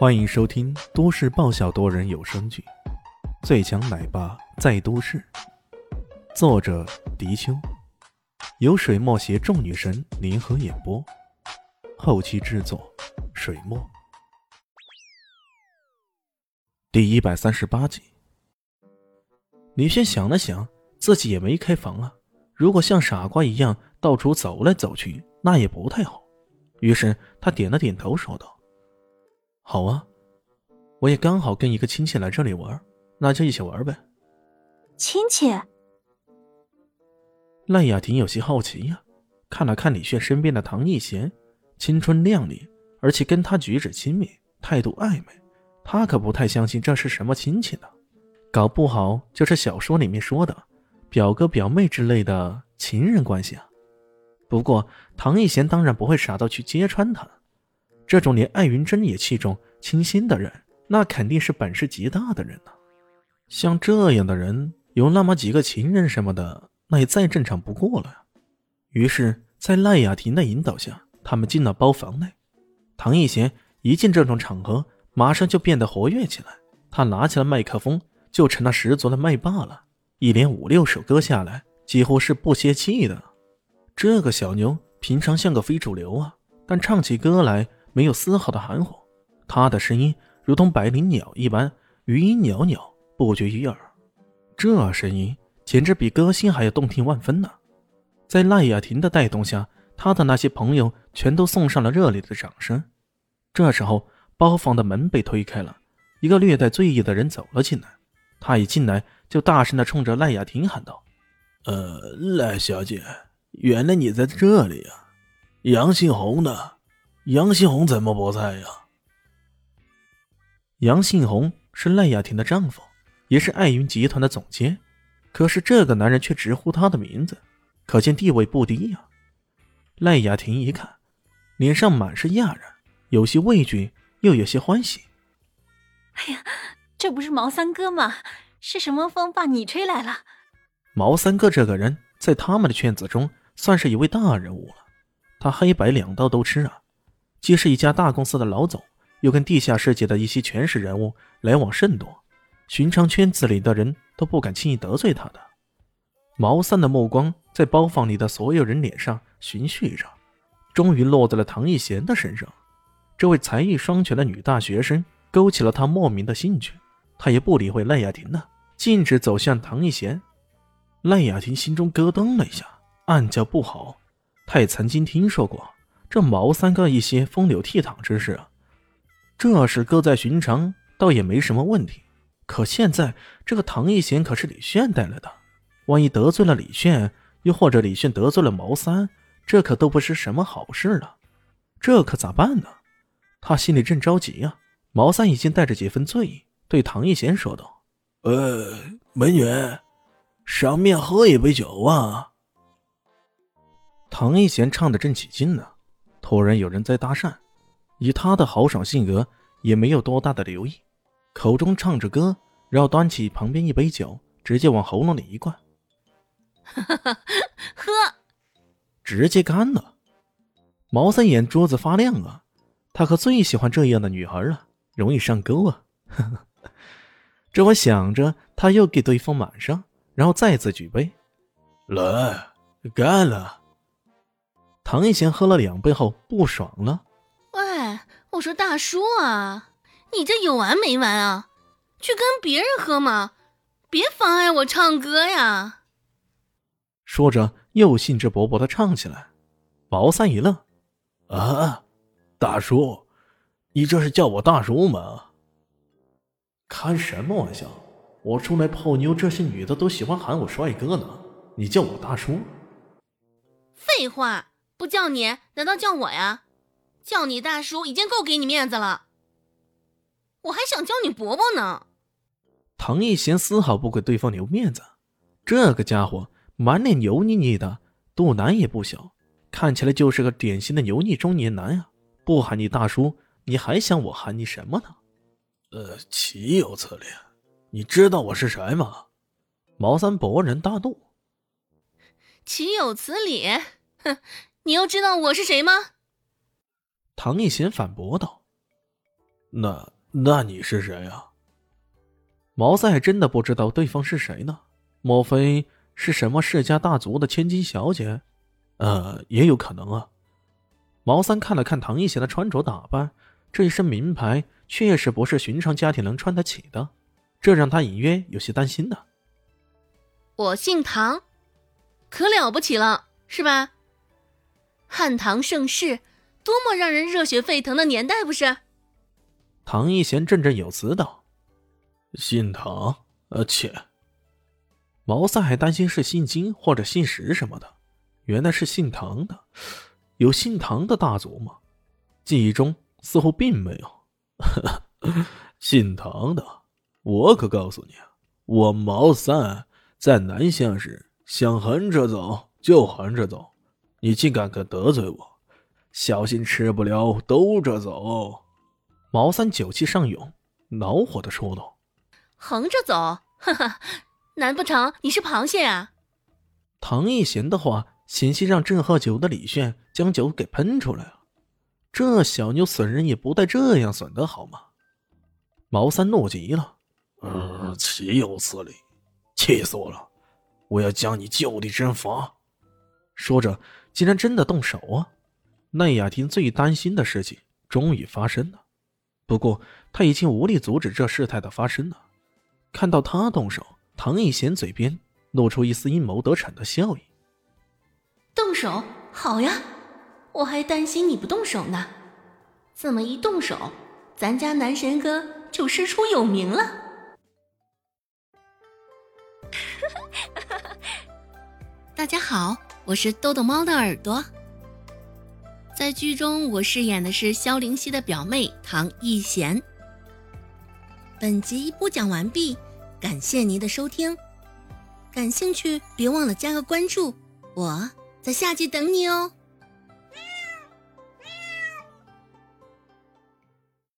欢迎收听都市爆笑多人有声剧《最强奶爸在都市》，作者：迪秋，由水墨携众女神联合演播，后期制作：水墨。第一百三十八集，李轩想了想，自己也没开房啊，如果像傻瓜一样到处走来走去，那也不太好。于是他点了点头，说道。好啊，我也刚好跟一个亲戚来这里玩，那就一起玩呗。亲戚？赖雅婷有些好奇呀，看了看李炫身边的唐艺贤，青春靓丽，而且跟他举止亲密，态度暧昧，她可不太相信这是什么亲戚呢，搞不好就是小说里面说的表哥表妹之类的情人关系啊。不过唐艺贤当然不会傻到去揭穿他。这种连艾云珍也器重、倾心的人，那肯定是本事极大的人呢。像这样的人，有那么几个情人什么的，那也再正常不过了。于是，在赖雅婷的引导下，他们进了包房内。唐艺贤一进这种场合，马上就变得活跃起来。他拿起了麦克风，就成了十足的麦霸了，一连五六首歌下来，几乎是不歇气的。这个小妞平常像个非主流啊，但唱起歌来。没有丝毫的含糊，他的声音如同百灵鸟一般，余音袅袅，不绝于耳。这声音简直比歌星还要动听万分呢。在赖雅婷的带动下，他的那些朋友全都送上了热烈的掌声。这时候，包房的门被推开了，一个略带醉意的人走了进来。他一进来就大声的冲着赖雅婷喊道：“呃，赖小姐，原来你在这里呀！杨新红呢？”杨新红怎么不在呀？杨信红是赖雅婷的丈夫，也是爱云集团的总监。可是这个男人却直呼他的名字，可见地位不低呀。赖雅婷一看，脸上满是讶然，有些畏惧，又有些欢喜。哎呀，这不是毛三哥吗？是什么风把你吹来了？毛三哥这个人，在他们的圈子中算是一位大人物了。他黑白两道都吃啊。既是一家大公司的老总，又跟地下世界的一些权势人物来往甚多，寻常圈子里的人都不敢轻易得罪他的。毛三的目光在包房里的所有人脸上寻觅着，终于落在了唐艺贤的身上。这位才艺双全的女大学生勾起了他莫名的兴趣，他也不理会赖雅婷了，径直走向唐艺贤。赖雅婷心中咯噔了一下，暗叫不好。他也曾经听说过。这毛三哥一些风流倜傥之事啊，这是搁在寻常倒也没什么问题。可现在这个唐一贤可是李炫带来的，万一得罪了李炫，又或者李炫得罪了毛三，这可都不是什么好事了。这可咋办呢？他心里正着急呀。毛三已经带着几分醉意，对唐一贤说道：“呃，美女，赏面喝一杯酒啊。”唐艺贤唱的正起劲呢。突然有人在搭讪，以他的豪爽性格，也没有多大的留意，口中唱着歌，然后端起旁边一杯酒，直接往喉咙里一灌，喝，直接干了。毛三眼珠子发亮啊，他可最喜欢这样的女孩了，容易上钩啊。这我想着，他又给对方满上，然后再次举杯，来，干了。唐一贤喝了两杯后不爽了。喂，我说大叔啊，你这有完没完啊？去跟别人喝嘛，别妨碍我唱歌呀！说着又兴致勃勃的唱起来。毛三一愣：“啊，大叔，你这是叫我大叔吗？开什么玩笑！我出来泡妞，这些女的都喜欢喊我帅哥呢，你叫我大叔？废话。”不叫你，难道叫我呀？叫你大叔已经够给你面子了，我还想叫你伯伯呢。唐一贤丝毫不给对方留面子，这个家伙满脸油腻腻的，肚腩也不小，看起来就是个典型的油腻中年男啊！不喊你大叔，你还想我喊你什么呢？呃，岂有此理！你知道我是谁吗？毛三勃然大怒。岂有此理！哼！你又知道我是谁吗？唐艺贤反驳道：“那那你是谁呀？毛三还真的不知道对方是谁呢？莫非是什么世家大族的千金小姐？呃，也有可能啊。毛三看了看唐一贤的穿着打扮，这一身名牌确实不是寻常家庭能穿得起的，这让他隐约有些担心呢。我姓唐，可了不起了，是吧？汉唐盛世，多么让人热血沸腾的年代，不是？唐一贤振振有词道：“姓唐，呃，切。”毛三还担心是姓金或者姓石什么的，原来是姓唐的。有姓唐的大族吗？记忆中似乎并没有。姓唐的，我可告诉你，我毛三在南乡时想横着走就横着走，你竟敢敢得罪我，小心吃不了兜着走。毛三酒气上涌，恼火的说道：“横着走，哈哈，难不成你是螃蟹啊？”唐一贤的话。险些让正喝酒的李炫将酒给喷出来了，这小妞损人也不带这样损的好吗？毛三怒极了，嗯，岂有此理！气死我了！我要将你就地正法！说着，竟然真的动手啊！奈雅婷最担心的事情终于发生了，不过他已经无力阻止这事态的发生了。看到他动手，唐艺贤嘴边露出一丝阴谋得逞的笑意。动手好呀，我还担心你不动手呢。怎么一动手，咱家男神哥就师出有名了。大家好，我是豆豆猫的耳朵。在剧中，我饰演的是萧灵溪的表妹唐艺贤。本集播讲完毕，感谢您的收听。感兴趣，别忘了加个关注，我。在下集等你哦。